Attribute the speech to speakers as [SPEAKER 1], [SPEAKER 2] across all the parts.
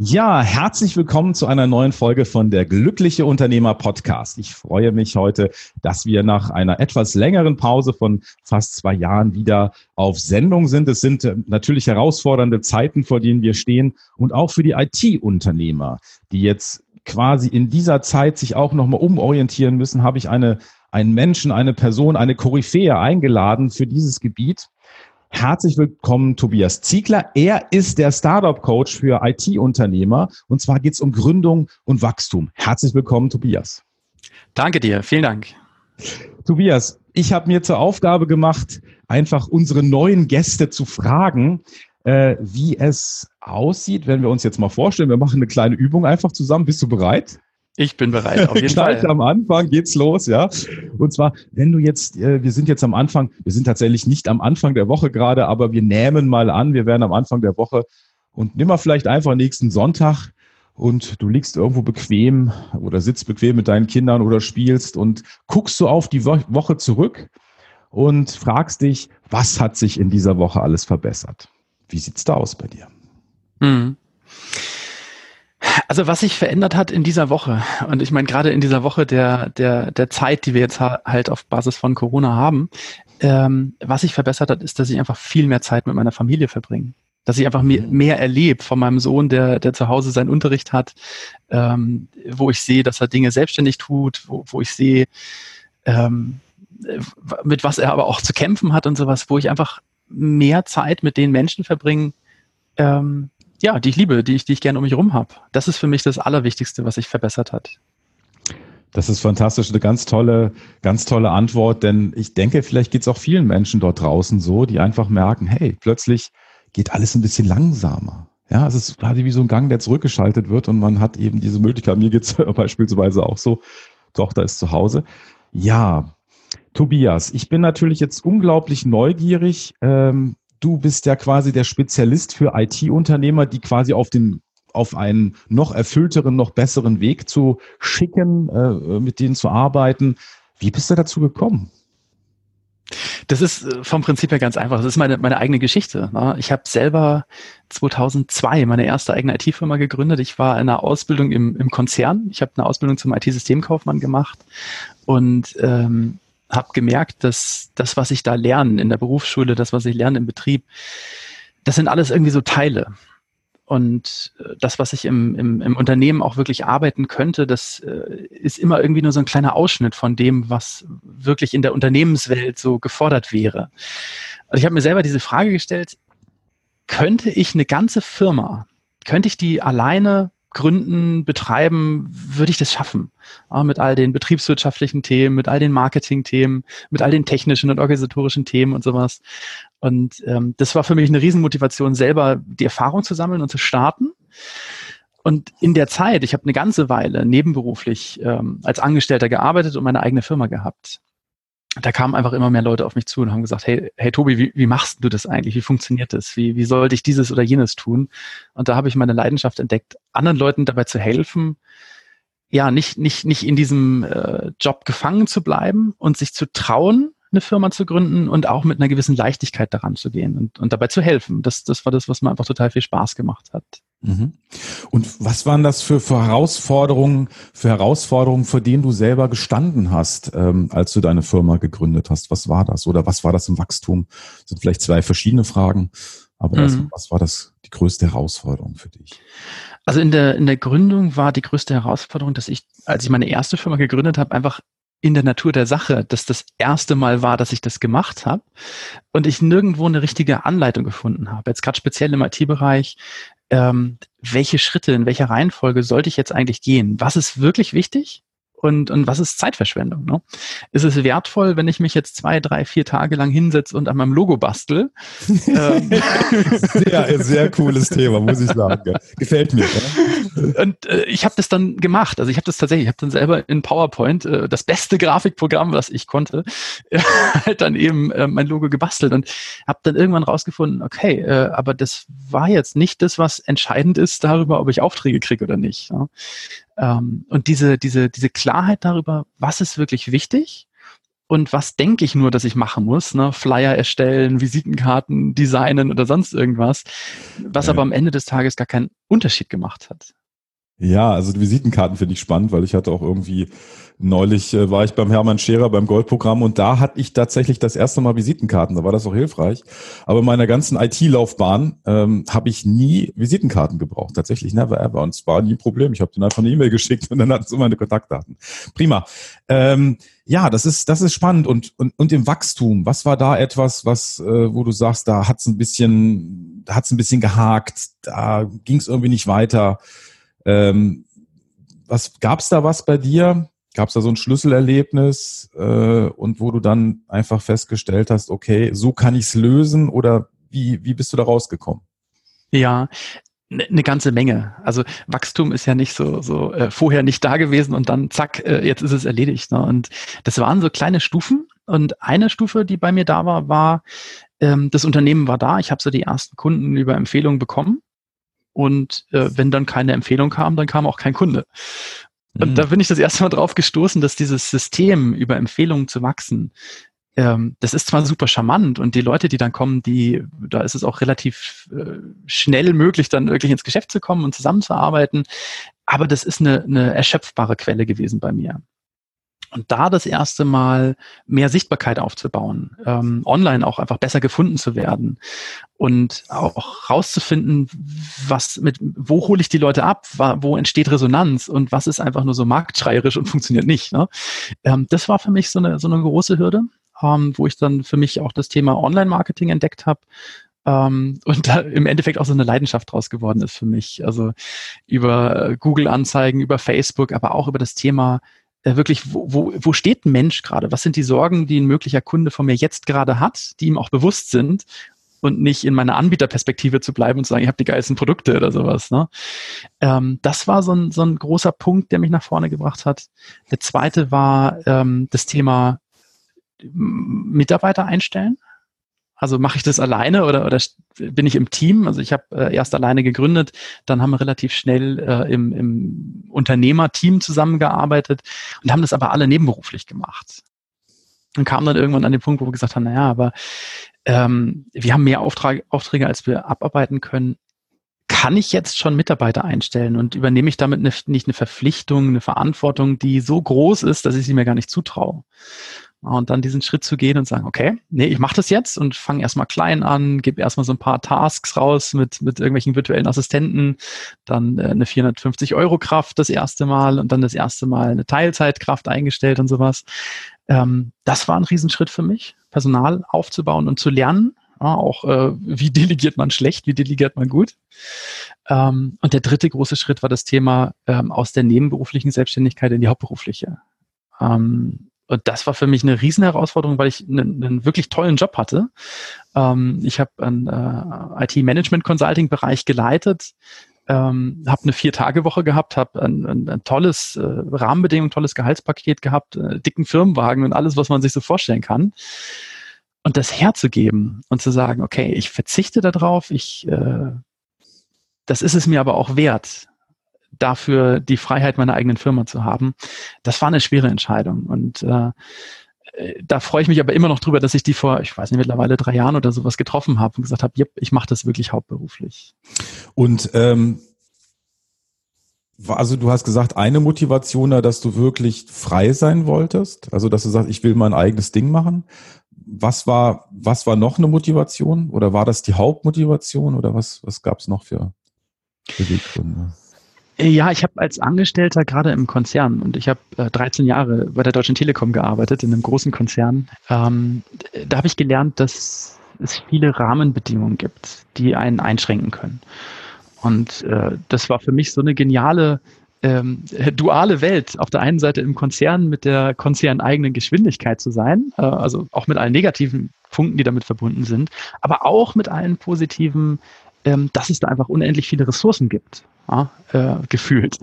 [SPEAKER 1] Ja, herzlich willkommen zu einer neuen Folge von der Glückliche Unternehmer Podcast. Ich freue mich heute, dass wir nach einer etwas längeren Pause von fast zwei Jahren wieder auf Sendung sind. Es sind äh, natürlich herausfordernde Zeiten, vor denen wir stehen und auch für die IT-Unternehmer, die jetzt quasi in dieser Zeit sich auch nochmal umorientieren müssen, habe ich eine, einen Menschen, eine Person, eine Koryphäe eingeladen für dieses Gebiet. Herzlich willkommen, Tobias Ziegler. Er ist der Startup-Coach für IT-Unternehmer und zwar geht es um Gründung und Wachstum. Herzlich willkommen, Tobias.
[SPEAKER 2] Danke dir, vielen Dank.
[SPEAKER 1] Tobias, ich habe mir zur Aufgabe gemacht, einfach unsere neuen Gäste zu fragen, äh, wie es aussieht, wenn wir uns jetzt mal vorstellen, wir machen eine kleine Übung einfach zusammen. Bist du bereit?
[SPEAKER 2] Ich bin bereit,
[SPEAKER 1] auf jeden Gleich Fall. am Anfang geht's los, ja. Und zwar, wenn du jetzt, äh, wir sind jetzt am Anfang, wir sind tatsächlich nicht am Anfang der Woche gerade, aber wir nehmen mal an, wir werden am Anfang der Woche und nimm mal vielleicht einfach nächsten Sonntag und du liegst irgendwo bequem oder sitzt bequem mit deinen Kindern oder spielst und guckst so auf die Woche zurück und fragst dich, was hat sich in dieser Woche alles verbessert? Wie sieht's da aus bei dir? Mhm.
[SPEAKER 2] Also was sich verändert hat in dieser Woche, und ich meine gerade in dieser Woche der, der, der Zeit, die wir jetzt halt auf Basis von Corona haben, ähm, was sich verbessert hat, ist, dass ich einfach viel mehr Zeit mit meiner Familie verbringe. Dass ich einfach mehr, mhm. mehr erlebe von meinem Sohn, der, der zu Hause seinen Unterricht hat, ähm, wo ich sehe, dass er Dinge selbstständig tut, wo, wo ich sehe, ähm, mit was er aber auch zu kämpfen hat und sowas, wo ich einfach mehr Zeit mit den Menschen verbringe, ähm, ja, die ich liebe, die ich, die ich gerne um mich herum habe. Das ist für mich das Allerwichtigste, was sich verbessert hat.
[SPEAKER 1] Das ist fantastisch, eine ganz tolle, ganz tolle Antwort, denn ich denke, vielleicht geht es auch vielen Menschen dort draußen so, die einfach merken, hey, plötzlich geht alles ein bisschen langsamer. Ja, es ist quasi wie so ein Gang, der zurückgeschaltet wird und man hat eben diese Möglichkeit. Mir geht es beispielsweise auch so, Tochter ist zu Hause. Ja, Tobias, ich bin natürlich jetzt unglaublich neugierig. Ähm, du bist ja quasi der Spezialist für IT-Unternehmer, die quasi auf den auf einen noch erfüllteren, noch besseren Weg zu schicken, äh, mit denen zu arbeiten. Wie bist du dazu gekommen?
[SPEAKER 2] Das ist äh, vom Prinzip her ganz einfach. Das ist meine, meine eigene Geschichte. Ne? Ich habe selber 2002 meine erste eigene IT-Firma gegründet. Ich war in einer Ausbildung im, im Konzern. Ich habe eine Ausbildung zum IT-Systemkaufmann gemacht und ähm, habe gemerkt, dass das, was ich da lerne in der Berufsschule, das, was ich lerne im Betrieb, das sind alles irgendwie so Teile. Und äh, das, was ich im, im, im Unternehmen auch wirklich arbeiten könnte, das äh, ist immer irgendwie nur so ein kleiner Ausschnitt von dem, was wirklich in der Unternehmenswelt so gefordert wäre. Also ich habe mir selber diese Frage gestellt, könnte ich eine ganze Firma, könnte ich die alleine gründen, betreiben, würde ich das schaffen. Ja, mit all den betriebswirtschaftlichen Themen, mit all den Marketing-Themen, mit all den technischen und organisatorischen Themen und sowas. Und ähm, das war für mich eine Riesenmotivation, selber die Erfahrung zu sammeln und zu starten. Und in der Zeit, ich habe eine ganze Weile nebenberuflich ähm, als Angestellter gearbeitet und meine eigene Firma gehabt da kamen einfach immer mehr Leute auf mich zu und haben gesagt, hey, hey Tobi, wie, wie machst du das eigentlich? Wie funktioniert das? Wie, wie sollte ich dieses oder jenes tun? Und da habe ich meine Leidenschaft entdeckt, anderen Leuten dabei zu helfen, ja, nicht, nicht, nicht in diesem äh, Job gefangen zu bleiben und sich zu trauen, eine Firma zu gründen und auch mit einer gewissen Leichtigkeit daran zu gehen und, und dabei zu helfen. Das, das war das, was mir einfach total viel Spaß gemacht hat.
[SPEAKER 1] Mhm. Und was waren das für, für Herausforderungen, für Herausforderungen, vor denen du selber gestanden hast, ähm, als du deine Firma gegründet hast? Was war das? Oder was war das im Wachstum? Das sind vielleicht zwei verschiedene Fragen, aber das, mhm. was war das die größte Herausforderung für dich?
[SPEAKER 2] Also in der, in der Gründung war die größte Herausforderung, dass ich, als ich meine erste Firma gegründet habe, einfach in der Natur der Sache, dass das erste Mal war, dass ich das gemacht habe und ich nirgendwo eine richtige Anleitung gefunden habe. Jetzt gerade speziell im IT-Bereich, ähm, welche Schritte, in welcher Reihenfolge sollte ich jetzt eigentlich gehen? Was ist wirklich wichtig und, und was ist Zeitverschwendung? Ne? Ist es wertvoll, wenn ich mich jetzt zwei, drei, vier Tage lang hinsetze und an meinem Logo bastel?
[SPEAKER 1] Ähm. sehr, sehr cooles Thema, muss ich sagen. Gefällt mir.
[SPEAKER 2] Ja? Und äh, ich habe das dann gemacht. Also ich habe das tatsächlich, ich habe dann selber in PowerPoint äh, das beste Grafikprogramm, was ich konnte, äh, halt dann eben äh, mein Logo gebastelt und habe dann irgendwann rausgefunden, okay, äh, aber das war jetzt nicht das, was entscheidend ist darüber, ob ich Aufträge kriege oder nicht. Ja? Ähm, und diese, diese, diese Klarheit darüber, was ist wirklich wichtig und was denke ich nur, dass ich machen muss, ne? Flyer erstellen, Visitenkarten designen oder sonst irgendwas, was ja. aber am Ende des Tages gar keinen Unterschied gemacht hat.
[SPEAKER 1] Ja, also die Visitenkarten finde ich spannend, weil ich hatte auch irgendwie neulich äh, war ich beim Hermann Scherer beim Goldprogramm und da hatte ich tatsächlich das erste Mal Visitenkarten. Da war das auch hilfreich. Aber in meiner ganzen IT-Laufbahn ähm, habe ich nie Visitenkarten gebraucht. Tatsächlich never ever. Und es war nie ein Problem. Ich habe denen einfach eine E-Mail geschickt und dann hatten sie meine Kontaktdaten. Prima. Ähm, ja, das ist das ist spannend und und und im Wachstum. Was war da etwas, was äh, wo du sagst, da hat's ein bisschen, da hat's ein bisschen gehakt, da ging es irgendwie nicht weiter. Ähm, was gab's da was bei dir? Gab es da so ein Schlüsselerlebnis äh, und wo du dann einfach festgestellt hast, okay, so kann ich es lösen oder wie, wie bist du da rausgekommen?
[SPEAKER 2] Ja, eine ne ganze Menge. Also Wachstum ist ja nicht so, so äh, vorher nicht da gewesen und dann zack, äh, jetzt ist es erledigt. Ne? Und das waren so kleine Stufen. Und eine Stufe, die bei mir da war, war, ähm, das Unternehmen war da, ich habe so die ersten Kunden über Empfehlungen bekommen. Und äh, wenn dann keine Empfehlung kam, dann kam auch kein Kunde. Und mhm. da bin ich das erste Mal drauf gestoßen, dass dieses System über Empfehlungen zu wachsen, ähm, das ist zwar super charmant und die Leute, die dann kommen, die, da ist es auch relativ äh, schnell möglich, dann wirklich ins Geschäft zu kommen und zusammenzuarbeiten. Aber das ist eine, eine erschöpfbare Quelle gewesen bei mir. Und da das erste Mal mehr Sichtbarkeit aufzubauen, ähm, online auch einfach besser gefunden zu werden und auch rauszufinden, was mit, wo hole ich die Leute ab, wo entsteht Resonanz und was ist einfach nur so marktschreierisch und funktioniert nicht. Ne? Ähm, das war für mich so eine, so eine große Hürde, ähm, wo ich dann für mich auch das Thema Online-Marketing entdeckt habe, ähm, und da im Endeffekt auch so eine Leidenschaft draus geworden ist für mich. Also über Google-Anzeigen, über Facebook, aber auch über das Thema äh, wirklich, wo, wo, wo steht ein Mensch gerade? Was sind die Sorgen, die ein möglicher Kunde von mir jetzt gerade hat, die ihm auch bewusst sind und nicht in meiner Anbieterperspektive zu bleiben und zu sagen, ich habe die geilsten Produkte oder sowas. Ne? Ähm, das war so ein, so ein großer Punkt, der mich nach vorne gebracht hat. Der zweite war ähm, das Thema Mitarbeiter einstellen. Also mache ich das alleine oder, oder bin ich im Team? Also ich habe äh, erst alleine gegründet, dann haben wir relativ schnell äh, im, im Unternehmerteam zusammengearbeitet und haben das aber alle nebenberuflich gemacht. Und kam dann irgendwann an den Punkt, wo wir gesagt haben, naja, aber ähm, wir haben mehr Auftrag, Aufträge, als wir abarbeiten können. Kann ich jetzt schon Mitarbeiter einstellen und übernehme ich damit eine, nicht eine Verpflichtung, eine Verantwortung, die so groß ist, dass ich sie mir gar nicht zutraue? Und dann diesen Schritt zu gehen und sagen, okay, nee, ich mache das jetzt und fange erstmal klein an, gebe erstmal so ein paar Tasks raus mit, mit irgendwelchen virtuellen Assistenten, dann äh, eine 450 Euro Kraft das erste Mal und dann das erste Mal eine Teilzeitkraft eingestellt und sowas. Ähm, das war ein Riesenschritt für mich, Personal aufzubauen und zu lernen. Auch äh, wie delegiert man schlecht, wie delegiert man gut. Ähm, und der dritte große Schritt war das Thema ähm, aus der nebenberuflichen Selbstständigkeit in die hauptberufliche. Und das war für mich eine Riesenherausforderung, weil ich einen, einen wirklich tollen Job hatte. Ähm, ich habe einen äh, IT-Management-Consulting-Bereich geleitet, ähm, habe eine Vier-Tage-Woche gehabt, habe ein, ein, ein, tolles äh, Rahmenbedingungen, tolles Gehaltspaket gehabt, äh, dicken Firmenwagen und alles, was man sich so vorstellen kann. Und das herzugeben und zu sagen, okay, ich verzichte darauf, ich, äh, das ist es mir aber auch wert dafür die Freiheit meiner eigenen Firma zu haben. Das war eine schwere Entscheidung und äh, da freue ich mich aber immer noch drüber, dass ich die vor, ich weiß nicht, mittlerweile drei Jahren oder sowas getroffen habe und gesagt habe, yep, ich mache das wirklich hauptberuflich.
[SPEAKER 1] Und ähm, also du hast gesagt, eine Motivation, dass du wirklich frei sein wolltest, also dass du sagst, ich will mein eigenes Ding machen. Was war, was war noch eine Motivation oder war das die Hauptmotivation oder was, was gab es noch für Beweggründe?
[SPEAKER 2] Ja, ich habe als Angestellter gerade im Konzern und ich habe äh, 13 Jahre bei der Deutschen Telekom gearbeitet, in einem großen Konzern. Ähm, da habe ich gelernt, dass es viele Rahmenbedingungen gibt, die einen einschränken können. Und äh, das war für mich so eine geniale ähm, duale Welt, auf der einen Seite im Konzern mit der konzerneigenen Geschwindigkeit zu sein, äh, also auch mit allen negativen Punkten, die damit verbunden sind, aber auch mit allen positiven, ähm, dass es da einfach unendlich viele Ressourcen gibt, ja, äh, gefühlt.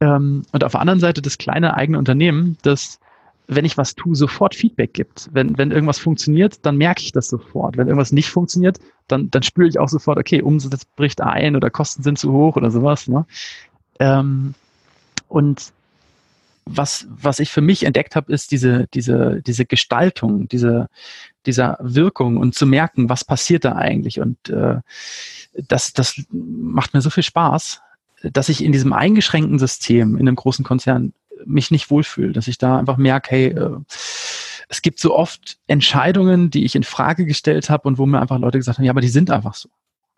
[SPEAKER 2] Ähm, und auf der anderen Seite das kleine eigene Unternehmen, das wenn ich was tue, sofort Feedback gibt. Wenn, wenn irgendwas funktioniert, dann merke ich das sofort. Wenn irgendwas nicht funktioniert, dann, dann spüre ich auch sofort, okay, Umsatz bricht ein oder Kosten sind zu hoch oder sowas. Ne? Ähm, und was, was ich für mich entdeckt habe, ist diese, diese, diese Gestaltung, diese, dieser Wirkung und zu merken, was passiert da eigentlich. Und äh, das, das macht mir so viel Spaß, dass ich in diesem eingeschränkten System, in einem großen Konzern, mich nicht wohlfühle, dass ich da einfach merke, hey, äh, es gibt so oft Entscheidungen, die ich in Frage gestellt habe und wo mir einfach Leute gesagt haben, ja, aber die sind einfach so.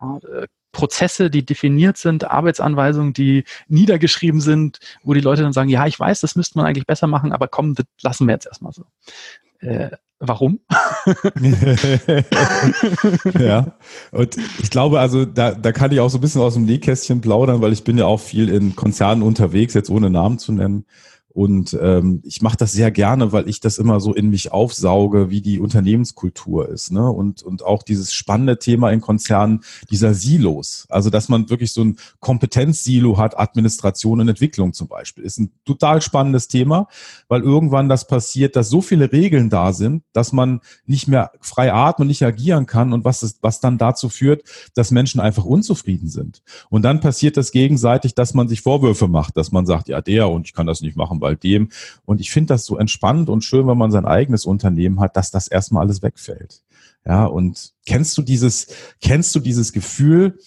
[SPEAKER 2] Äh, Prozesse, die definiert sind, Arbeitsanweisungen, die niedergeschrieben sind, wo die Leute dann sagen, ja, ich weiß, das müsste man eigentlich besser machen, aber komm, das lassen wir jetzt erstmal so. Warum?
[SPEAKER 1] ja, und ich glaube, also da, da kann ich auch so ein bisschen aus dem Nähkästchen plaudern, weil ich bin ja auch viel in Konzernen unterwegs, jetzt ohne Namen zu nennen. Und ähm, ich mache das sehr gerne, weil ich das immer so in mich aufsauge, wie die Unternehmenskultur ist. Ne? Und, und auch dieses spannende Thema in Konzernen, dieser Silos. Also, dass man wirklich so ein Kompetenzsilo hat, Administration und Entwicklung zum Beispiel. Ist ein total spannendes Thema, weil irgendwann das passiert, dass so viele Regeln da sind, dass man nicht mehr frei atmen, nicht agieren kann und was, ist, was dann dazu führt, dass Menschen einfach unzufrieden sind. Und dann passiert das gegenseitig, dass man sich Vorwürfe macht, dass man sagt, ja, der und ich kann das nicht machen, bei dem. Und ich finde das so entspannt und schön, wenn man sein eigenes Unternehmen hat, dass das erstmal alles wegfällt. Ja, und kennst du dieses, kennst du dieses Gefühl,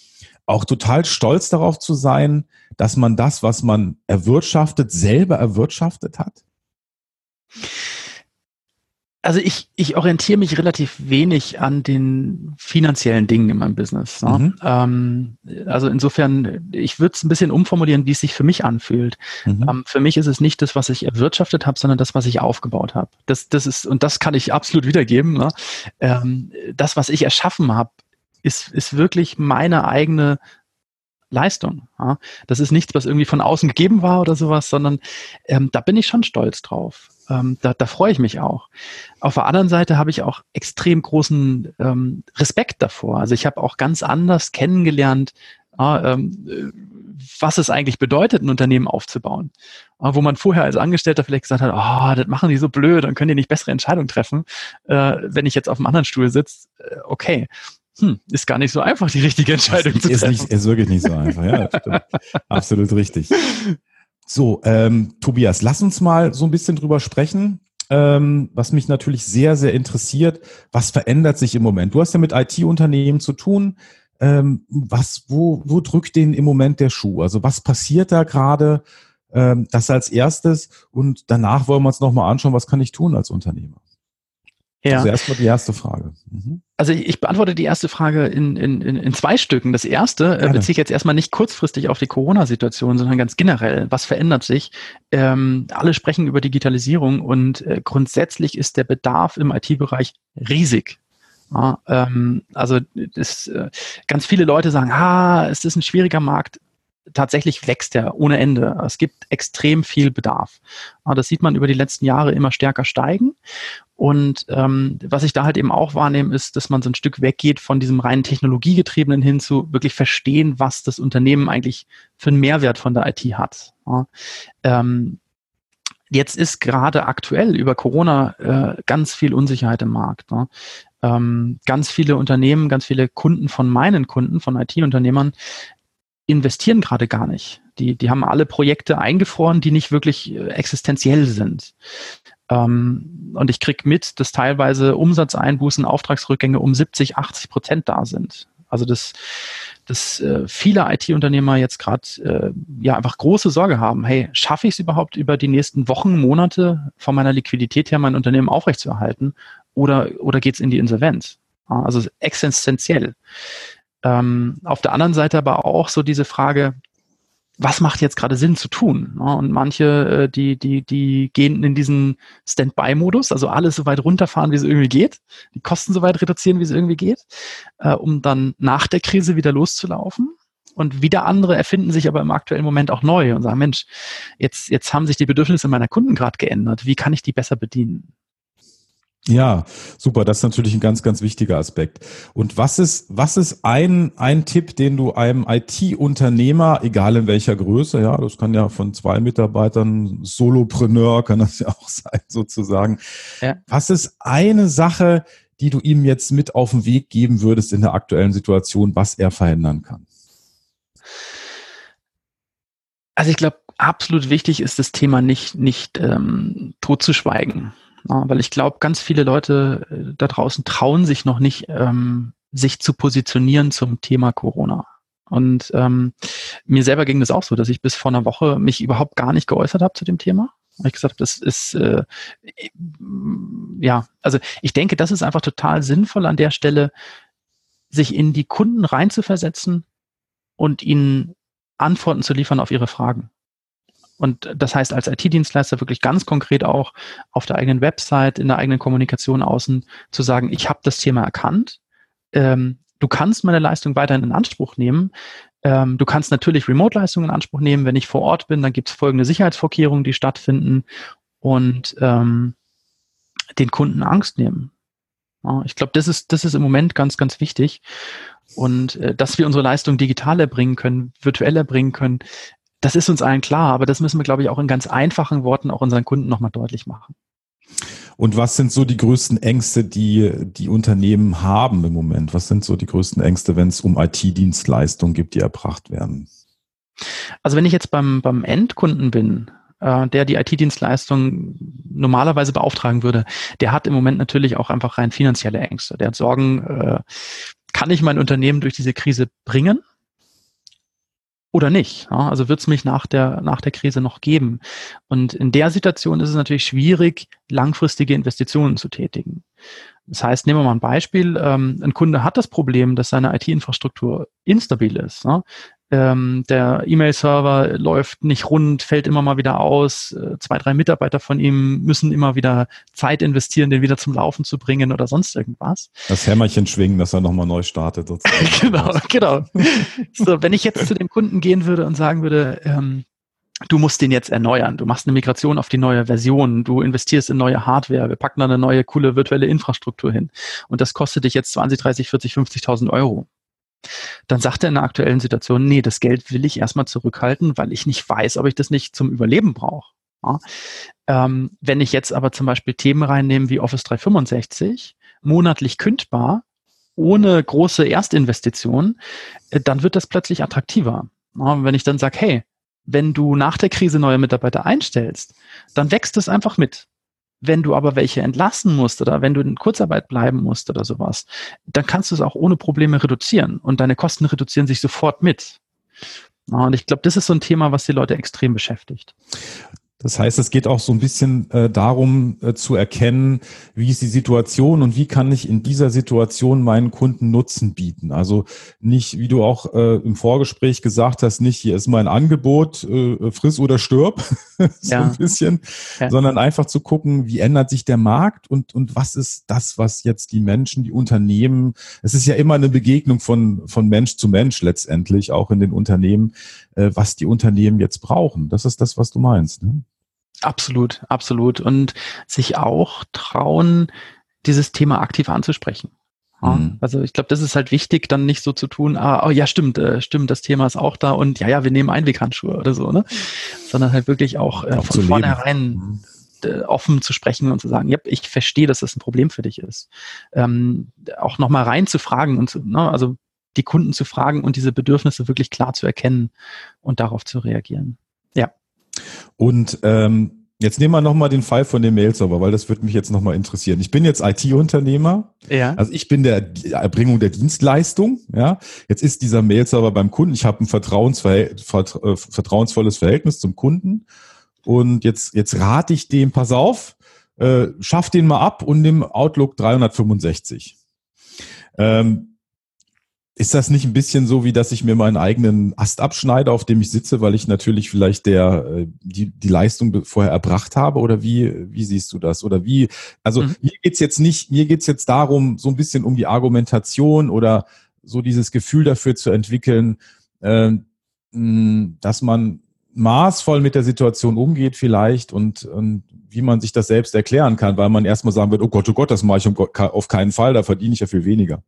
[SPEAKER 1] auch total stolz darauf zu sein, dass man das, was man erwirtschaftet, selber erwirtschaftet hat?
[SPEAKER 2] Also ich, ich orientiere mich relativ wenig an den finanziellen Dingen in meinem Business. Ne? Mhm. Ähm, also insofern, ich würde es ein bisschen umformulieren, wie es sich für mich anfühlt. Mhm. Ähm, für mich ist es nicht das, was ich erwirtschaftet habe, sondern das, was ich aufgebaut habe. Das, das ist, und das kann ich absolut wiedergeben. Ne? Ähm, das, was ich erschaffen habe, ist, ist wirklich meine eigene Leistung. Ja? Das ist nichts, was irgendwie von außen gegeben war oder sowas, sondern ähm, da bin ich schon stolz drauf. Ähm, da, da freue ich mich auch. Auf der anderen Seite habe ich auch extrem großen ähm, Respekt davor. Also ich habe auch ganz anders kennengelernt, äh, äh, was es eigentlich bedeutet, ein Unternehmen aufzubauen. Äh, wo man vorher als Angestellter vielleicht gesagt hat, oh, das machen die so blöd, dann können die nicht bessere Entscheidungen treffen. Äh, wenn ich jetzt auf einem anderen Stuhl sitze, äh, okay. Hm, ist gar nicht so einfach, die richtige Entscheidung
[SPEAKER 1] ist,
[SPEAKER 2] zu treffen.
[SPEAKER 1] Ist, nicht, ist wirklich nicht so einfach, ja. Absolut richtig. So, ähm, Tobias, lass uns mal so ein bisschen drüber sprechen. Ähm, was mich natürlich sehr, sehr interessiert, was verändert sich im Moment? Du hast ja mit IT-Unternehmen zu tun. Ähm, was, wo, wo drückt denen im Moment der Schuh? Also was passiert da gerade? Ähm, das als erstes und danach wollen wir uns nochmal anschauen, was kann ich tun als Unternehmer? Ja. Also erstmal die erste Frage.
[SPEAKER 2] Mhm. Also ich beantworte die erste Frage in, in, in zwei Stücken. Das erste äh, beziehe ich jetzt erstmal nicht kurzfristig auf die Corona-Situation, sondern ganz generell. Was verändert sich? Ähm, alle sprechen über Digitalisierung und äh, grundsätzlich ist der Bedarf im IT-Bereich riesig. Ja, ähm, also das, äh, ganz viele Leute sagen, ah, es ist ein schwieriger Markt tatsächlich wächst er ohne Ende. Es gibt extrem viel Bedarf. Das sieht man über die letzten Jahre immer stärker steigen. Und ähm, was ich da halt eben auch wahrnehme, ist, dass man so ein Stück weggeht von diesem reinen Technologiegetriebenen hin zu wirklich verstehen, was das Unternehmen eigentlich für einen Mehrwert von der IT hat. Ja. Ähm, jetzt ist gerade aktuell über Corona äh, ganz viel Unsicherheit im Markt. Ne? Ähm, ganz viele Unternehmen, ganz viele Kunden von meinen Kunden, von IT-Unternehmern, investieren gerade gar nicht. Die, die haben alle Projekte eingefroren, die nicht wirklich äh, existenziell sind. Ähm, und ich kriege mit, dass teilweise Umsatzeinbußen, Auftragsrückgänge um 70, 80 Prozent da sind. Also dass, dass äh, viele IT-Unternehmer jetzt gerade äh, ja einfach große Sorge haben, hey, schaffe ich es überhaupt über die nächsten Wochen, Monate von meiner Liquidität her mein Unternehmen aufrechtzuerhalten oder, oder geht es in die Insolvenz? Also existenziell. Ähm, auf der anderen Seite aber auch so diese Frage, was macht jetzt gerade Sinn zu tun? Und manche, äh, die, die, die gehen in diesen Standby-Modus, also alles so weit runterfahren, wie es irgendwie geht, die Kosten so weit reduzieren, wie es irgendwie geht, äh, um dann nach der Krise wieder loszulaufen. Und wieder andere erfinden sich aber im aktuellen Moment auch neu und sagen, Mensch, jetzt, jetzt haben sich die Bedürfnisse meiner Kunden gerade geändert. Wie kann ich die besser bedienen?
[SPEAKER 1] Ja, super. Das ist natürlich ein ganz, ganz wichtiger Aspekt. Und was ist, was ist ein, ein Tipp, den du einem IT-Unternehmer, egal in welcher Größe, ja, das kann ja von zwei Mitarbeitern, Solopreneur kann das ja auch sein, sozusagen. Ja. Was ist eine Sache, die du ihm jetzt mit auf den Weg geben würdest in der aktuellen Situation, was er verändern kann?
[SPEAKER 2] Also ich glaube, absolut wichtig ist das Thema nicht, nicht ähm, totzuschweigen. Weil ich glaube, ganz viele Leute äh, da draußen trauen sich noch nicht, ähm, sich zu positionieren zum Thema Corona. Und ähm, mir selber ging das auch so, dass ich bis vor einer Woche mich überhaupt gar nicht geäußert habe zu dem Thema. Ich gesagt, das ist äh, ja, also ich denke, das ist einfach total sinnvoll an der Stelle, sich in die Kunden reinzuversetzen und ihnen Antworten zu liefern auf ihre Fragen. Und das heißt, als IT-Dienstleister wirklich ganz konkret auch auf der eigenen Website, in der eigenen Kommunikation außen zu sagen, ich habe das Thema erkannt. Ähm, du kannst meine Leistung weiterhin in Anspruch nehmen. Ähm, du kannst natürlich Remote-Leistungen in Anspruch nehmen. Wenn ich vor Ort bin, dann gibt es folgende Sicherheitsvorkehrungen, die stattfinden und ähm, den Kunden Angst nehmen. Ja, ich glaube, das ist, das ist im Moment ganz, ganz wichtig. Und äh, dass wir unsere Leistung digital erbringen können, virtuell erbringen können, das ist uns allen klar, aber das müssen wir, glaube ich, auch in ganz einfachen Worten auch unseren Kunden nochmal deutlich machen.
[SPEAKER 1] Und was sind so die größten Ängste, die die Unternehmen haben im Moment? Was sind so die größten Ängste, wenn es um IT-Dienstleistungen gibt, die erbracht werden?
[SPEAKER 2] Also wenn ich jetzt beim, beim Endkunden bin, äh, der die IT-Dienstleistung normalerweise beauftragen würde, der hat im Moment natürlich auch einfach rein finanzielle Ängste. Der hat Sorgen, äh, kann ich mein Unternehmen durch diese Krise bringen? Oder nicht. Ja, also wird es mich nach der, nach der Krise noch geben. Und in der Situation ist es natürlich schwierig, langfristige Investitionen zu tätigen. Das heißt, nehmen wir mal ein Beispiel. Ähm, ein Kunde hat das Problem, dass seine IT-Infrastruktur instabil ist. Ja? Ähm, der E-Mail-Server läuft nicht rund, fällt immer mal wieder aus. Äh, zwei, drei Mitarbeiter von ihm müssen immer wieder Zeit investieren, den wieder zum Laufen zu bringen oder sonst irgendwas.
[SPEAKER 1] Das Hämmerchen schwingen, dass er nochmal neu startet.
[SPEAKER 2] genau, genau. So, wenn ich jetzt zu dem Kunden gehen würde und sagen würde, ähm, du musst den jetzt erneuern. Du machst eine Migration auf die neue Version. Du investierst in neue Hardware. Wir packen da eine neue, coole virtuelle Infrastruktur hin. Und das kostet dich jetzt 20, 30, 40, 50.000 Euro dann sagt er in der aktuellen Situation, nee, das Geld will ich erstmal zurückhalten, weil ich nicht weiß, ob ich das nicht zum Überleben brauche. Ja. Ähm, wenn ich jetzt aber zum Beispiel Themen reinnehme wie Office 365, monatlich kündbar, ohne große Erstinvestition, äh, dann wird das plötzlich attraktiver. Ja, wenn ich dann sage, hey, wenn du nach der Krise neue Mitarbeiter einstellst, dann wächst es einfach mit. Wenn du aber welche entlassen musst oder wenn du in Kurzarbeit bleiben musst oder sowas, dann kannst du es auch ohne Probleme reduzieren und deine Kosten reduzieren sich sofort mit. Und ich glaube, das ist so ein Thema, was die Leute extrem beschäftigt.
[SPEAKER 1] Das heißt, es geht auch so ein bisschen äh, darum äh, zu erkennen, wie ist die Situation und wie kann ich in dieser Situation meinen Kunden Nutzen bieten. Also nicht, wie du auch äh, im Vorgespräch gesagt hast, nicht hier ist mein Angebot, äh, friss oder stirb, so ja. ein bisschen, ja. sondern einfach zu gucken, wie ändert sich der Markt und, und was ist das, was jetzt die Menschen, die Unternehmen, es ist ja immer eine Begegnung von, von Mensch zu Mensch letztendlich, auch in den Unternehmen, äh, was die Unternehmen jetzt brauchen. Das ist das, was du meinst. Ne?
[SPEAKER 2] Absolut, absolut. Und sich auch trauen, dieses Thema aktiv anzusprechen. Ja, mhm. Also ich glaube, das ist halt wichtig, dann nicht so zu tun, ah, oh ja, stimmt, äh, stimmt, das Thema ist auch da und ja, ja, wir nehmen Einweghandschuhe oder so, ne? Sondern halt wirklich auch, äh, von vornherein mhm. äh, offen zu sprechen und zu sagen, ja, ich verstehe, dass das ein Problem für dich ist. Ähm, auch nochmal rein zu fragen und zu, ne, also die Kunden zu fragen und diese Bedürfnisse wirklich klar zu erkennen und darauf zu reagieren.
[SPEAKER 1] Und ähm, Jetzt nehmen wir nochmal den Fall von dem Mail-Server, weil das würde mich jetzt nochmal interessieren. Ich bin jetzt IT-Unternehmer. Ja. Also ich bin der Erbringung der Dienstleistung. Ja. Jetzt ist dieser Mail-Server beim Kunden. Ich habe ein Vertrauensverhält äh, vertrauensvolles Verhältnis zum Kunden. Und jetzt, jetzt rate ich dem, pass auf, äh, schaff den mal ab und nimm Outlook 365. Ähm, ist das nicht ein bisschen so, wie dass ich mir meinen eigenen Ast abschneide, auf dem ich sitze, weil ich natürlich vielleicht der äh, die, die Leistung vorher erbracht habe? Oder wie, wie siehst du das? Oder wie, also mhm. mir geht's jetzt nicht, mir geht's jetzt darum, so ein bisschen um die Argumentation oder so dieses Gefühl dafür zu entwickeln, äh, dass man maßvoll mit der Situation umgeht vielleicht und, und wie man sich das selbst erklären kann, weil man erstmal sagen wird, oh Gott, oh Gott, das mache ich auf keinen Fall, da verdiene ich ja viel weniger.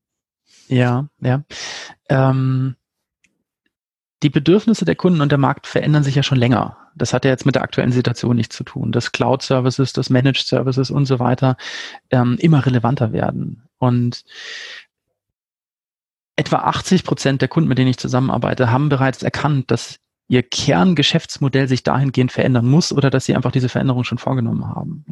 [SPEAKER 2] Ja, ja. Ähm, die Bedürfnisse der Kunden und der Markt verändern sich ja schon länger. Das hat ja jetzt mit der aktuellen Situation nichts zu tun, dass Cloud-Services, dass Managed Services und so weiter ähm, immer relevanter werden. Und etwa 80 Prozent der Kunden, mit denen ich zusammenarbeite, haben bereits erkannt, dass ihr Kerngeschäftsmodell sich dahingehend verändern muss oder dass sie einfach diese Veränderung schon vorgenommen haben.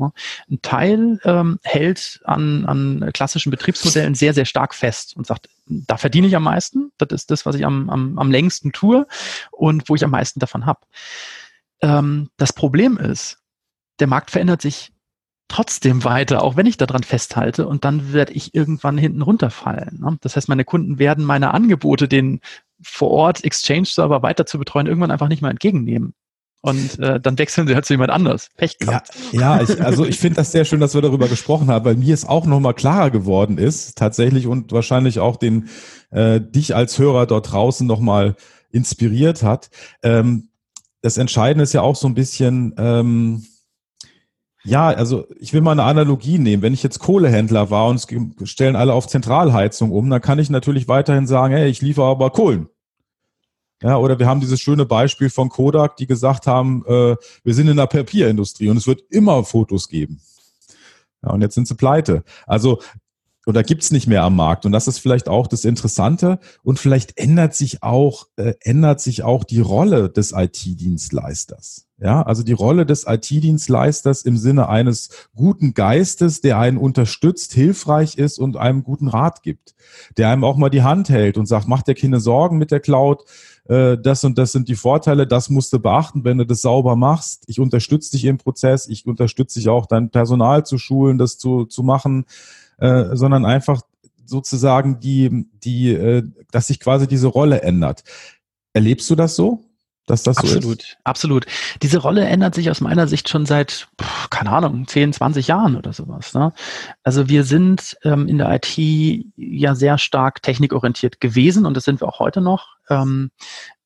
[SPEAKER 2] Ein Teil ähm, hält an, an klassischen Betriebsmodellen sehr, sehr stark fest und sagt, da verdiene ich am meisten, das ist das, was ich am, am, am längsten tue und wo ich am meisten davon habe. Ähm, das Problem ist, der Markt verändert sich trotzdem weiter, auch wenn ich daran festhalte und dann werde ich irgendwann hinten runterfallen. Ne? Das heißt, meine Kunden werden meine Angebote, den vor Ort Exchange-Server weiter zu betreuen, irgendwann einfach nicht mehr entgegennehmen. Und äh, dann wechseln sie halt zu jemand anders. Pech
[SPEAKER 1] gehabt. Ja, ja ich, also ich finde das sehr schön, dass wir darüber gesprochen haben, weil mir es auch nochmal klarer geworden ist, tatsächlich und wahrscheinlich auch den äh, dich als Hörer dort draußen nochmal inspiriert hat. Ähm, das Entscheidende ist ja auch so ein bisschen, ähm, ja, also ich will mal eine Analogie nehmen. Wenn ich jetzt Kohlehändler war und stellen alle auf Zentralheizung um, dann kann ich natürlich weiterhin sagen, hey, ich liefere aber Kohlen. Ja, oder wir haben dieses schöne Beispiel von Kodak, die gesagt haben, äh, wir sind in der Papierindustrie und es wird immer Fotos geben. Ja, und jetzt sind sie pleite. Also oder gibt's nicht mehr am Markt. Und das ist vielleicht auch das Interessante. Und vielleicht ändert sich auch, äh, ändert sich auch die Rolle des IT-Dienstleisters. Ja, also die Rolle des IT-Dienstleisters im Sinne eines guten Geistes, der einen unterstützt, hilfreich ist und einem guten Rat gibt, der einem auch mal die Hand hält und sagt, mach dir keine Sorgen mit der Cloud, äh, das und das sind die Vorteile, das musst du beachten, wenn du das sauber machst. Ich unterstütze dich im Prozess, ich unterstütze dich auch, dein Personal zu schulen, das zu, zu machen äh, sondern einfach sozusagen die, die, äh, dass sich quasi diese Rolle ändert. Erlebst du das so? Dass das
[SPEAKER 2] absolut,
[SPEAKER 1] so ist?
[SPEAKER 2] absolut. Diese Rolle ändert sich aus meiner Sicht schon seit, keine Ahnung, 10, 20 Jahren oder sowas. Ne? Also wir sind ähm, in der IT ja sehr stark technikorientiert gewesen und das sind wir auch heute noch. Ähm,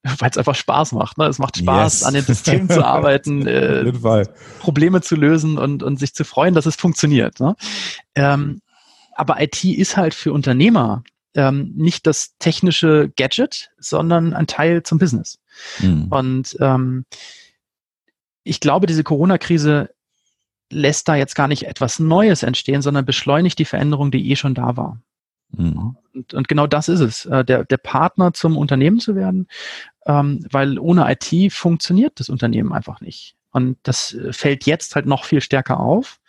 [SPEAKER 2] weil es einfach Spaß macht. Ne? Es macht Spaß, yes. an den Systemen zu arbeiten, äh, Probleme zu lösen und, und sich zu freuen, dass es funktioniert. Ne? Ähm, aber IT ist halt für Unternehmer ähm, nicht das technische Gadget, sondern ein Teil zum Business. Mhm. Und ähm, ich glaube, diese Corona-Krise lässt da jetzt gar nicht etwas Neues entstehen, sondern beschleunigt die Veränderung, die eh schon da war. Mhm. Und, und, genau das ist es, äh, der, der Partner zum Unternehmen zu werden, ähm, weil ohne IT funktioniert das Unternehmen einfach nicht. Und das äh, fällt jetzt halt noch viel stärker auf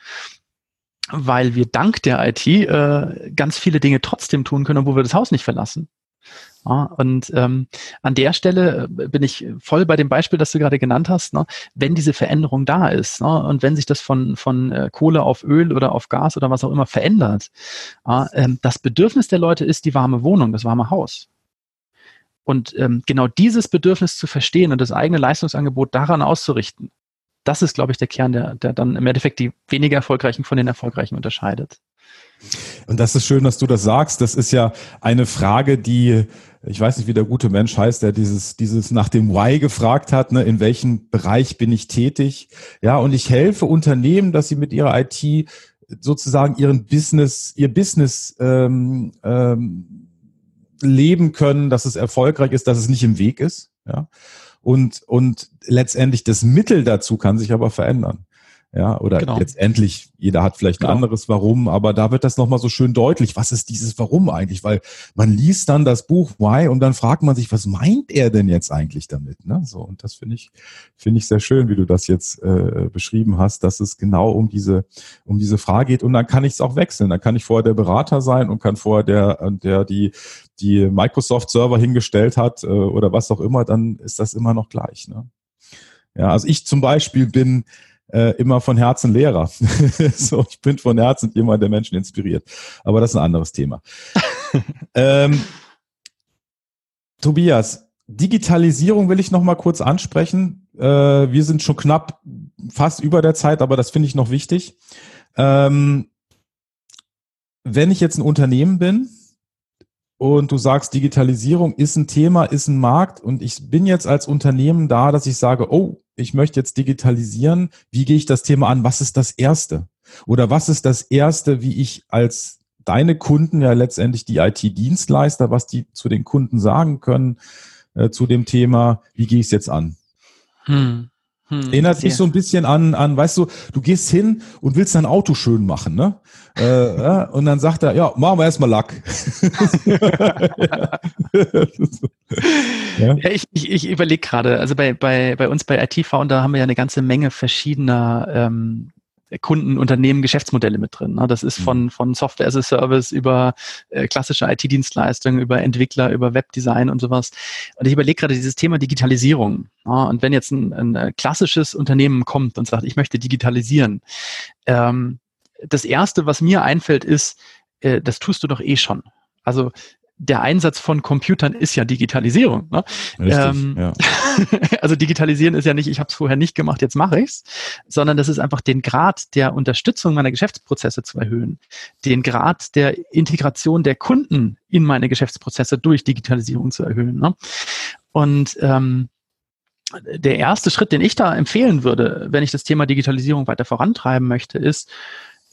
[SPEAKER 2] weil wir dank der IT äh, ganz viele Dinge trotzdem tun können, obwohl wir das Haus nicht verlassen. Ja, und ähm, an der Stelle äh, bin ich voll bei dem Beispiel, das du gerade genannt hast. Ne? Wenn diese Veränderung da ist ne? und wenn sich das von, von äh, Kohle auf Öl oder auf Gas oder was auch immer verändert, ja, ähm, das Bedürfnis der Leute ist die warme Wohnung, das warme Haus. Und ähm, genau dieses Bedürfnis zu verstehen und das eigene Leistungsangebot daran auszurichten, das ist, glaube ich, der Kern, der, der dann im Endeffekt die weniger erfolgreichen von den erfolgreichen unterscheidet.
[SPEAKER 1] Und das ist schön, dass du das sagst. Das ist ja eine Frage, die, ich weiß nicht, wie der gute Mensch heißt, der dieses, dieses nach dem Why gefragt hat, ne, in welchem Bereich bin ich tätig? Ja, und ich helfe Unternehmen, dass sie mit ihrer IT sozusagen ihren Business, ihr Business ähm, ähm, leben können, dass es erfolgreich ist, dass es nicht im Weg ist. Ja und, und letztendlich das Mittel dazu kann sich aber verändern. Ja, oder genau. letztendlich, jeder hat vielleicht ein genau. anderes Warum, aber da wird das nochmal so schön deutlich. Was ist dieses Warum eigentlich? Weil man liest dann das Buch Why und dann fragt man sich, was meint er denn jetzt eigentlich damit? Ne? So, und das finde ich, finde ich sehr schön, wie du das jetzt äh, beschrieben hast, dass es genau um diese, um diese Frage geht. Und dann kann ich es auch wechseln. Dann kann ich vorher der Berater sein und kann vorher der, der die, die Microsoft-Server hingestellt hat äh, oder was auch immer, dann ist das immer noch gleich. Ne? Ja, also ich zum Beispiel bin äh, immer von Herzen Lehrer. so, ich bin von Herzen jemand, der Menschen inspiriert. Aber das ist ein anderes Thema. ähm, Tobias, Digitalisierung will ich noch mal kurz ansprechen. Äh, wir sind schon knapp fast über der Zeit, aber das finde ich noch wichtig. Ähm, wenn ich jetzt ein Unternehmen bin und du sagst, Digitalisierung ist ein Thema, ist ein Markt und ich bin jetzt als Unternehmen da, dass ich sage, oh, ich möchte jetzt digitalisieren. Wie gehe ich das Thema an? Was ist das Erste? Oder was ist das Erste, wie ich als deine Kunden, ja letztendlich die IT-Dienstleister, was die zu den Kunden sagen können äh, zu dem Thema, wie gehe ich es jetzt an? Hm. Hm, Erinnert mich so ein bisschen an, an, weißt du, du gehst hin und willst dein Auto schön machen, ne? Äh, ja, und dann sagt er, ja, machen wir erstmal Lack.
[SPEAKER 2] ja? ja? ich, ich, ich überlege gerade, also bei, bei, bei uns bei IT-Founder haben wir ja eine ganze Menge verschiedener ähm, Kunden, Unternehmen, Geschäftsmodelle mit drin. Ne? Das ist von, mhm. von Software as a Service über äh, klassische IT-Dienstleistungen, über Entwickler, über Webdesign und sowas. Und ich überlege gerade dieses Thema Digitalisierung. Ne? Und wenn jetzt ein, ein äh, klassisches Unternehmen kommt und sagt, ich möchte digitalisieren, ähm, das Erste, was mir einfällt, ist, äh, das tust du doch eh schon. Also der Einsatz von Computern ist ja Digitalisierung. Ne? Richtig, ähm, ja. also digitalisieren ist ja nicht, ich habe es vorher nicht gemacht, jetzt mache ich's, sondern das ist einfach den Grad der Unterstützung meiner Geschäftsprozesse zu erhöhen, den Grad der Integration der Kunden in meine Geschäftsprozesse durch Digitalisierung zu erhöhen. Ne? Und ähm, der erste Schritt, den ich da empfehlen würde, wenn ich das Thema Digitalisierung weiter vorantreiben möchte, ist,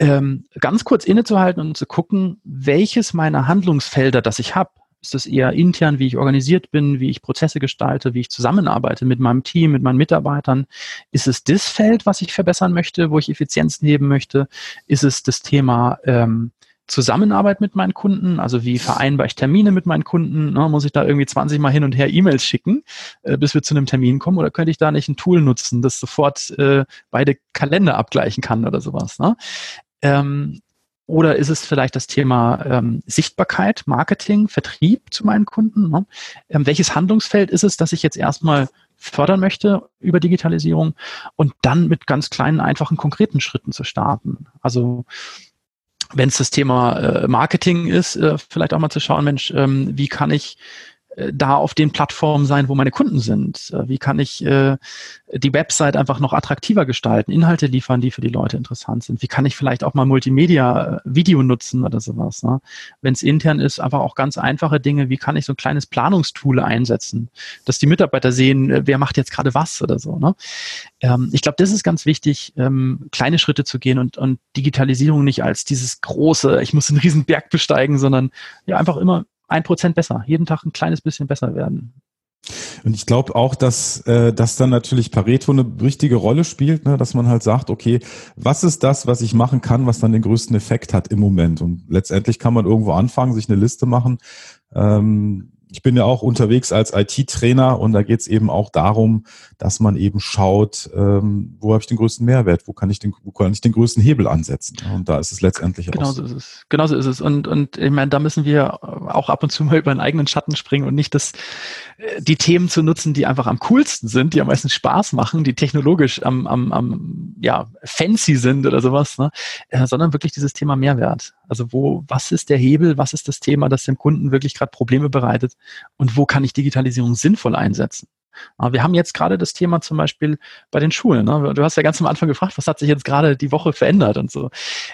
[SPEAKER 2] ähm, ganz kurz innezuhalten und zu gucken, welches meiner Handlungsfelder, das ich habe, ist das eher intern, wie ich organisiert bin, wie ich Prozesse gestalte, wie ich zusammenarbeite mit meinem Team, mit meinen Mitarbeitern? Ist es das Feld, was ich verbessern möchte, wo ich Effizienz heben möchte? Ist es das Thema ähm, Zusammenarbeit mit meinen Kunden, also wie vereinbare ich Termine mit meinen Kunden, ne, muss ich da irgendwie 20 Mal hin und her E-Mails schicken, äh, bis wir zu einem Termin kommen, oder könnte ich da nicht ein Tool nutzen, das sofort äh, beide Kalender abgleichen kann oder sowas. Ne? Ähm, oder ist es vielleicht das Thema ähm, Sichtbarkeit, Marketing, Vertrieb zu meinen Kunden? Ne? Ähm, welches Handlungsfeld ist es, das ich jetzt erstmal fördern möchte über Digitalisierung und dann mit ganz kleinen, einfachen, konkreten Schritten zu starten? Also wenn es das Thema äh, Marketing ist, äh, vielleicht auch mal zu schauen, Mensch, ähm, wie kann ich da auf den Plattformen sein, wo meine Kunden sind? Äh, wie kann ich äh, die Website einfach noch attraktiver gestalten, Inhalte liefern, die für die Leute interessant sind? Wie kann ich vielleicht auch mal Multimedia-Video nutzen oder sowas? Ne? Wenn es intern ist, einfach auch ganz einfache Dinge. Wie kann ich so ein kleines Planungstool einsetzen, dass die Mitarbeiter sehen, wer macht jetzt gerade was oder so? Ne? Ähm, ich glaube, das ist ganz wichtig, ähm, kleine Schritte zu gehen und, und Digitalisierung nicht als dieses große, ich muss einen riesen Berg besteigen, sondern ja einfach immer ein Prozent besser, jeden Tag ein kleines bisschen besser werden.
[SPEAKER 1] Und ich glaube auch, dass, äh, dass dann natürlich Pareto eine wichtige Rolle spielt, ne? dass man halt sagt, okay, was ist das, was ich machen kann, was dann den größten Effekt hat im Moment? Und letztendlich kann man irgendwo anfangen, sich eine Liste machen. Ähm, ich bin ja auch unterwegs als IT-Trainer und da geht es eben auch darum, dass man eben schaut, ähm, wo habe ich den größten Mehrwert, wo kann ich den, wo kann ich den größten Hebel ansetzen. Und da ist es letztendlich
[SPEAKER 2] genau auch. So ist es. Genau so ist es. Und, und ich meine, da müssen wir auch ab und zu mal über einen eigenen Schatten springen und nicht das, äh, die Themen zu nutzen, die einfach am coolsten sind, die am meisten Spaß machen, die technologisch am, am, am ja, fancy sind oder sowas, ne? Äh, sondern wirklich dieses Thema Mehrwert. Also wo, was ist der Hebel, was ist das Thema, das dem Kunden wirklich gerade Probleme bereitet und wo kann ich Digitalisierung sinnvoll einsetzen? Wir haben jetzt gerade das Thema zum Beispiel bei den Schulen. Ne? Du hast ja ganz am Anfang gefragt, was hat sich jetzt gerade die Woche verändert und so.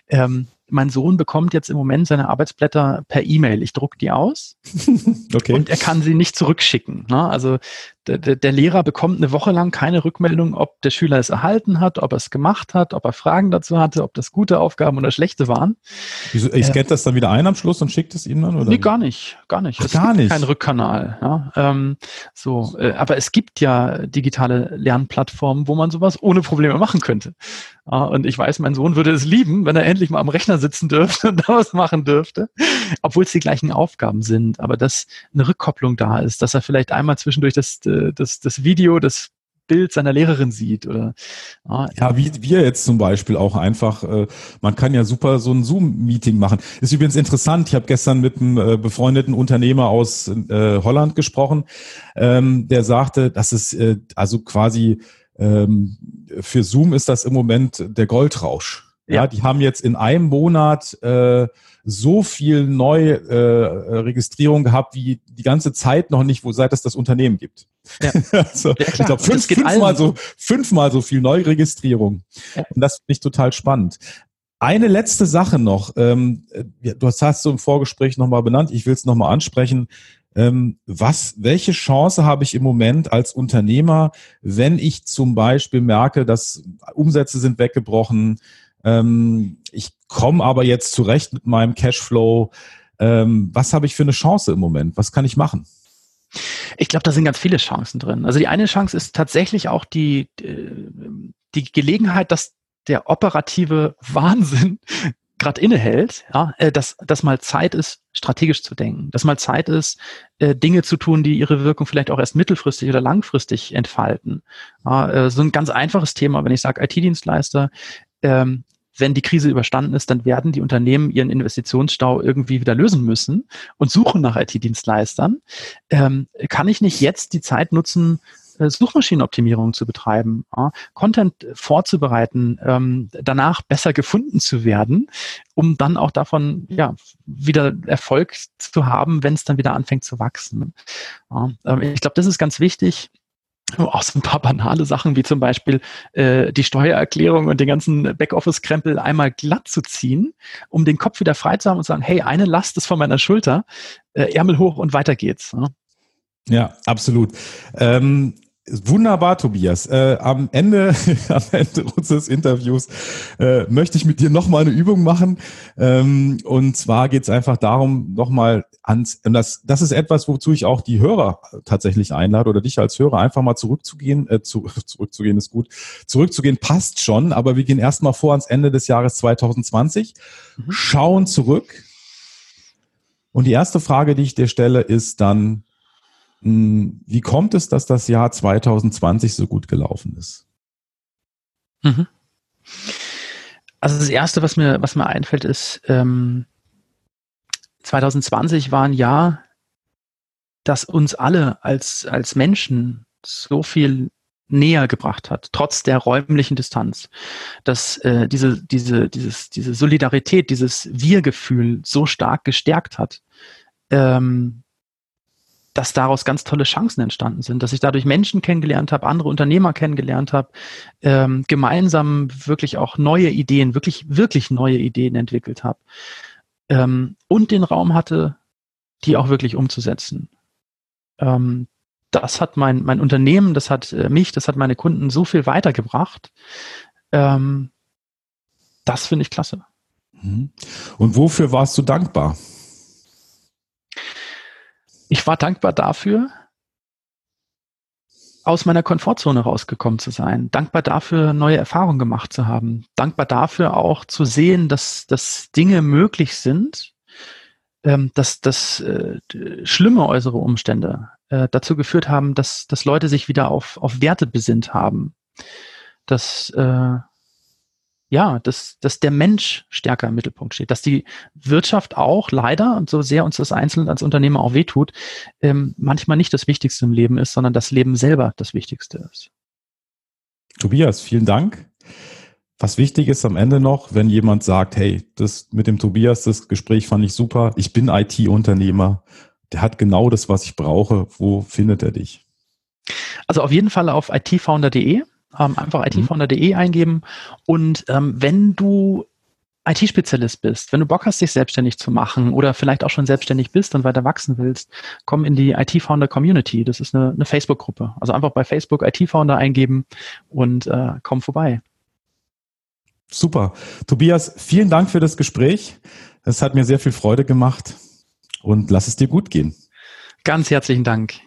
[SPEAKER 2] Ähm, mein Sohn bekommt jetzt im Moment seine Arbeitsblätter per E-Mail. Ich druck die aus okay. und er kann sie nicht zurückschicken. Ne? Also der, der, Lehrer bekommt eine Woche lang keine Rückmeldung, ob der Schüler es erhalten hat, ob er es gemacht hat, ob er Fragen dazu hatte, ob das gute Aufgaben oder schlechte waren.
[SPEAKER 1] Wieso, ich äh, das dann wieder ein am Schluss und schickt es ihm dann?
[SPEAKER 2] Oder? Nee, gar nicht, gar nicht. Ach, es gar nicht. keinen Rückkanal. Ja? Ähm, so, äh, aber es gibt ja digitale Lernplattformen, wo man sowas ohne Probleme machen könnte. Ja, und ich weiß, mein Sohn würde es lieben, wenn er endlich mal am Rechner sitzen dürfte und da was machen dürfte, obwohl es die gleichen Aufgaben sind. Aber dass eine Rückkopplung da ist, dass er vielleicht einmal zwischendurch das, äh, das, das Video, das Bild seiner Lehrerin sieht oder?
[SPEAKER 1] Ja wie wir jetzt zum Beispiel auch einfach äh, man kann ja super so ein Zoom Meeting machen. Ist übrigens interessant ich habe gestern mit einem äh, befreundeten Unternehmer aus äh, Holland gesprochen ähm, der sagte dass es äh, also quasi ähm, für Zoom ist das im Moment der Goldrausch ja, ja die haben jetzt in einem Monat äh, so viel Neuregistrierung äh, gehabt wie die ganze Zeit noch nicht, wo seit es das Unternehmen gibt. Ja. also, ja, ich glaube, fünf, fünfmal, so, fünfmal so viel Neuregistrierung. Ja. Und das finde ich total spannend. Eine letzte Sache noch. Ähm, du hast du im Vorgespräch nochmal benannt. Ich will es nochmal ansprechen. Ähm, was, welche Chance habe ich im Moment als Unternehmer, wenn ich zum Beispiel merke, dass Umsätze sind weggebrochen, ähm, ich komme aber jetzt zurecht mit meinem Cashflow. Ähm, was habe ich für eine Chance im Moment? Was kann ich machen?
[SPEAKER 2] Ich glaube, da sind ganz viele Chancen drin. Also die eine Chance ist tatsächlich auch die, äh, die Gelegenheit, dass der operative Wahnsinn gerade innehält, ja, äh, dass, dass mal Zeit ist, strategisch zu denken, dass mal Zeit ist, äh, Dinge zu tun, die ihre Wirkung vielleicht auch erst mittelfristig oder langfristig entfalten. So ein ganz einfaches Thema, wenn ich sage IT-Dienstleister, ähm, wenn die Krise überstanden ist, dann werden die Unternehmen ihren Investitionsstau irgendwie wieder lösen müssen und suchen nach IT-Dienstleistern. Ähm, kann ich nicht jetzt die Zeit nutzen, äh, Suchmaschinenoptimierung zu betreiben, ja, Content vorzubereiten, ähm, danach besser gefunden zu werden, um dann auch davon ja wieder Erfolg zu haben, wenn es dann wieder anfängt zu wachsen. Ja, äh, ich glaube, das ist ganz wichtig auch so ein paar banale Sachen wie zum Beispiel äh, die Steuererklärung und den ganzen Backoffice-Krempel einmal glatt zu ziehen, um den Kopf wieder frei zu haben und zu sagen, hey, eine Last ist von meiner Schulter, äh, Ärmel hoch und weiter geht's. Ne?
[SPEAKER 1] Ja, absolut. Ähm, Wunderbar, Tobias. Äh, am Ende, am Ende unseres Interviews äh, möchte ich mit dir nochmal eine Übung machen. Ähm, und zwar geht es einfach darum, nochmal ans, das, das ist etwas, wozu ich auch die Hörer tatsächlich einlade oder dich als Hörer einfach mal zurückzugehen. Äh, zu, zurückzugehen ist gut. Zurückzugehen passt schon, aber wir gehen erstmal vor ans Ende des Jahres 2020, mhm. schauen zurück. Und die erste Frage, die ich dir stelle, ist dann, wie kommt es, dass das Jahr 2020 so gut gelaufen ist?
[SPEAKER 2] Mhm. Also das Erste, was mir, was mir einfällt, ist, ähm, 2020 war ein Jahr, das uns alle als, als Menschen so viel näher gebracht hat, trotz der räumlichen Distanz, dass äh, diese, diese, dieses, diese Solidarität, dieses Wir-Gefühl so stark gestärkt hat, ähm, dass daraus ganz tolle Chancen entstanden sind, dass ich dadurch Menschen kennengelernt habe, andere Unternehmer kennengelernt habe, ähm, gemeinsam wirklich auch neue Ideen, wirklich, wirklich neue Ideen entwickelt habe ähm, und den Raum hatte, die auch wirklich umzusetzen. Ähm, das hat mein, mein Unternehmen, das hat äh, mich, das hat meine Kunden so viel weitergebracht. Ähm, das finde ich klasse.
[SPEAKER 1] Mhm. Und wofür warst du dankbar?
[SPEAKER 2] Ich war dankbar dafür, aus meiner Komfortzone rausgekommen zu sein, dankbar dafür, neue Erfahrungen gemacht zu haben, dankbar dafür auch zu sehen, dass, dass Dinge möglich sind, ähm, dass, dass äh, schlimme äußere Umstände äh, dazu geführt haben, dass, dass Leute sich wieder auf, auf Werte besinnt haben, dass äh, ja, dass, dass der Mensch stärker im Mittelpunkt steht, dass die Wirtschaft auch leider, und so sehr uns das einzeln als Unternehmer auch wehtut, ähm, manchmal nicht das Wichtigste im Leben ist, sondern das Leben selber das Wichtigste ist.
[SPEAKER 1] Tobias, vielen Dank. Was wichtig ist am Ende noch, wenn jemand sagt, hey, das mit dem Tobias, das Gespräch fand ich super, ich bin IT-Unternehmer, der hat genau das, was ich brauche, wo findet er dich?
[SPEAKER 2] Also auf jeden Fall auf itfounder.de ähm, einfach mhm. itfounder.de eingeben. Und ähm, wenn du IT-Spezialist bist, wenn du Bock hast, dich selbstständig zu machen oder vielleicht auch schon selbstständig bist und weiter wachsen willst, komm in die IT-Founder Community. Das ist eine, eine Facebook-Gruppe. Also einfach bei Facebook IT-Founder eingeben und äh, komm vorbei.
[SPEAKER 1] Super. Tobias, vielen Dank für das Gespräch. Es hat mir sehr viel Freude gemacht und lass es dir gut gehen.
[SPEAKER 2] Ganz herzlichen Dank.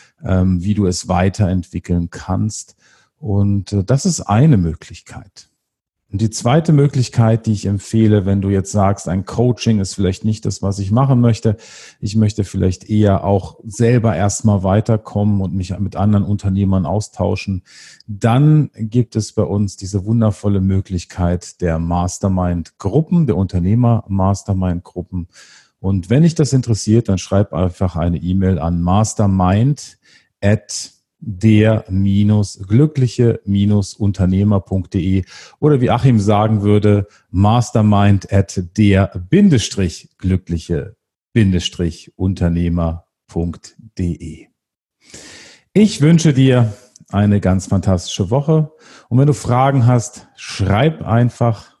[SPEAKER 1] ähm, wie du es weiterentwickeln kannst. Und äh, das ist eine Möglichkeit. Und die zweite Möglichkeit, die ich empfehle, wenn du jetzt sagst, ein Coaching ist vielleicht nicht das, was ich machen möchte, ich möchte vielleicht eher auch selber erstmal weiterkommen und mich mit anderen Unternehmern austauschen, dann gibt es bei uns diese wundervolle Möglichkeit der Mastermind-Gruppen, der Unternehmer-Mastermind-Gruppen. Und wenn dich das interessiert, dann schreib einfach eine E-Mail an mastermind at der-glückliche-unternehmer.de oder wie Achim sagen würde, mastermind at der-glückliche-unternehmer.de. Ich wünsche dir eine ganz fantastische Woche und wenn du Fragen hast, schreib einfach